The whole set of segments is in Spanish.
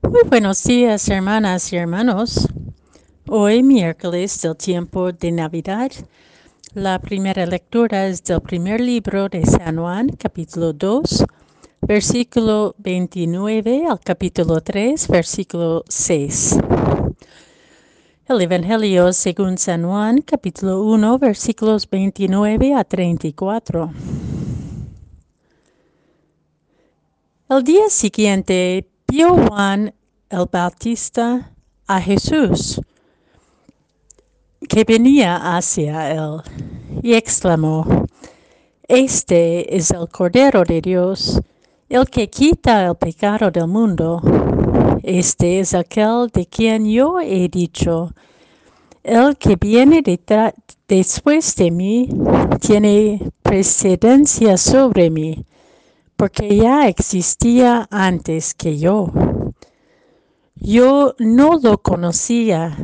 Muy buenos días, hermanas y hermanos. Hoy, miércoles del tiempo de Navidad, la primera lectura es del primer libro de San Juan, capítulo 2, versículo 29 al capítulo 3, versículo 6. El Evangelio según San Juan, capítulo 1, versículos 29 a 34. El día siguiente vio Juan el Bautista a Jesús que venía hacia él y exclamó, Este es el Cordero de Dios, el que quita el pecado del mundo. Este es aquel de quien yo he dicho, el que viene después de mí tiene precedencia sobre mí porque ya existía antes que yo. Yo no lo conocía,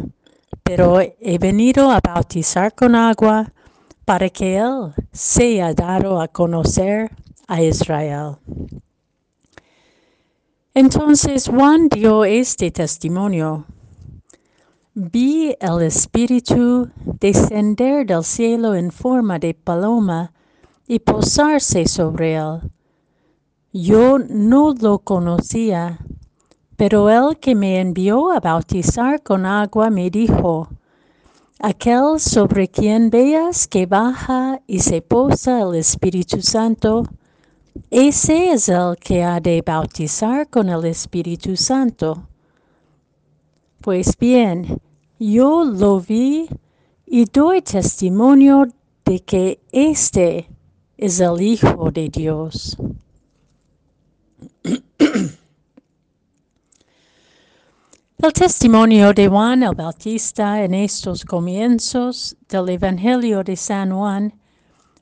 pero he venido a bautizar con agua para que Él sea dado a conocer a Israel. Entonces Juan dio este testimonio. Vi el Espíritu descender del cielo en forma de paloma y posarse sobre él yo no lo conocía, pero el que me envió a bautizar con agua me dijo, aquel sobre quien veas que baja y se posa el Espíritu Santo, ese es el que ha de bautizar con el Espíritu Santo. Pues bien, yo lo vi y doy testimonio de que este es el Hijo de Dios. El testimonio de Juan el Bautista en estos comienzos del Evangelio de San Juan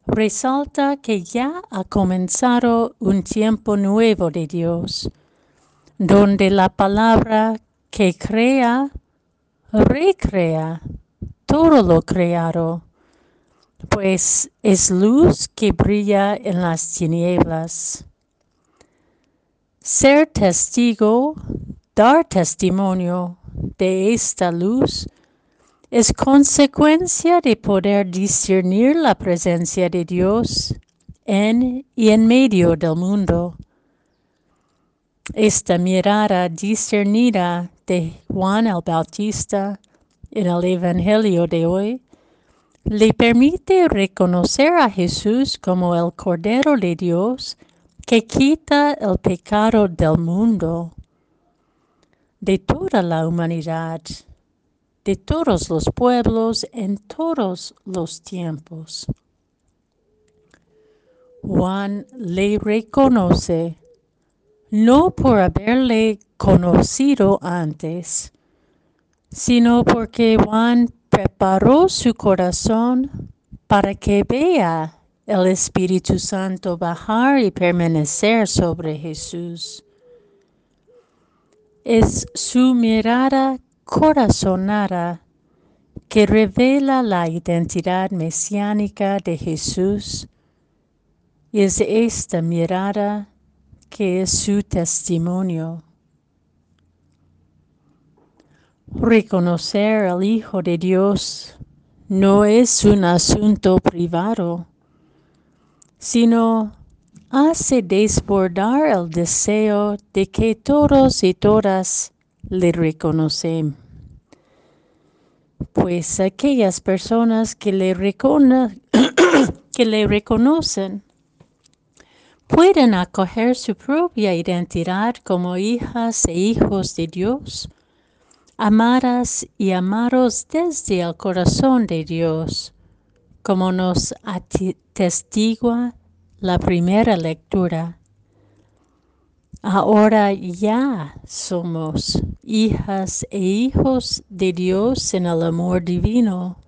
resalta que ya ha comenzado un tiempo nuevo de Dios, donde la palabra que crea, recrea todo lo creado, pues es luz que brilla en las tinieblas. Ser testigo, dar testimonio de esta luz es consecuencia de poder discernir la presencia de Dios en y en medio del mundo. Esta mirada discernida de Juan el Bautista en el Evangelio de hoy le permite reconocer a Jesús como el Cordero de Dios que quita el pecado del mundo, de toda la humanidad, de todos los pueblos en todos los tiempos. Juan le reconoce no por haberle conocido antes, sino porque Juan preparó su corazón para que vea el Espíritu Santo bajar y permanecer sobre Jesús. Es su mirada corazonada que revela la identidad mesiánica de Jesús y es esta mirada que es su testimonio. Reconocer al Hijo de Dios no es un asunto privado sino hace desbordar el deseo de que todos y todas le reconocen. Pues aquellas personas que le, que le reconocen pueden acoger su propia identidad como hijas e hijos de Dios, amadas y amados desde el corazón de Dios como nos atestigua la primera lectura. Ahora ya somos hijas e hijos de Dios en el amor divino.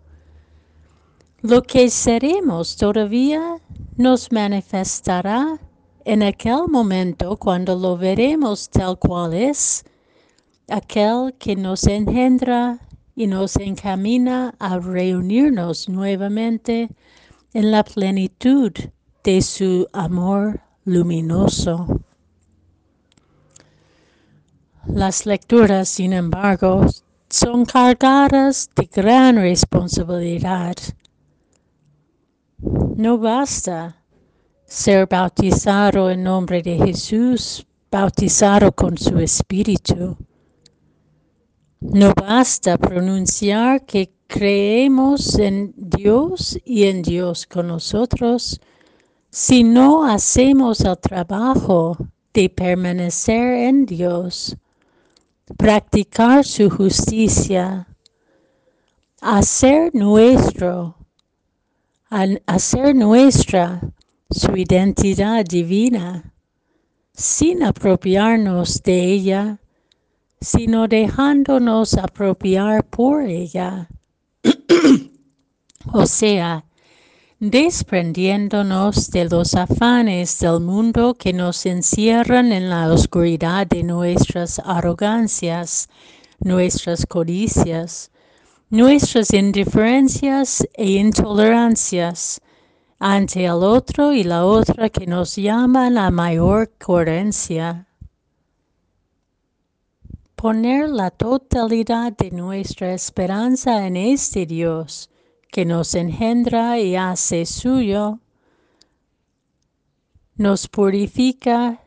Lo que seremos todavía nos manifestará en aquel momento cuando lo veremos tal cual es, aquel que nos engendra y nos encamina a reunirnos nuevamente en la plenitud de su amor luminoso. Las lecturas, sin embargo, son cargadas de gran responsabilidad. No basta ser bautizado en nombre de Jesús, bautizado con su Espíritu. No basta pronunciar que creemos en Dios y en Dios con nosotros si no hacemos el trabajo de permanecer en Dios, practicar su justicia, hacer nuestro, hacer nuestra su identidad divina, sin apropiarnos de ella, sino dejándonos apropiar por ella. o sea, desprendiéndonos de los afanes del mundo que nos encierran en la oscuridad de nuestras arrogancias, nuestras codicias, nuestras indiferencias e intolerancias ante el otro y la otra que nos llaman a mayor coherencia. Poner la totalidad de nuestra esperanza en este Dios, que nos engendra y hace suyo, nos purifica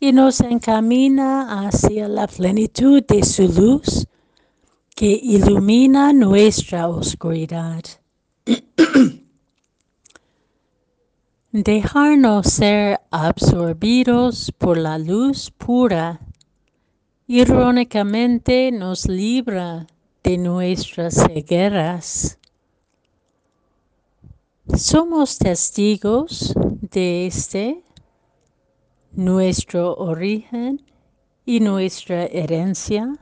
y nos encamina hacia la plenitud de su luz que ilumina nuestra oscuridad. Dejarnos ser absorbidos por la luz pura irónicamente nos libra de nuestras cegueras. Somos testigos de este, nuestro origen y nuestra herencia.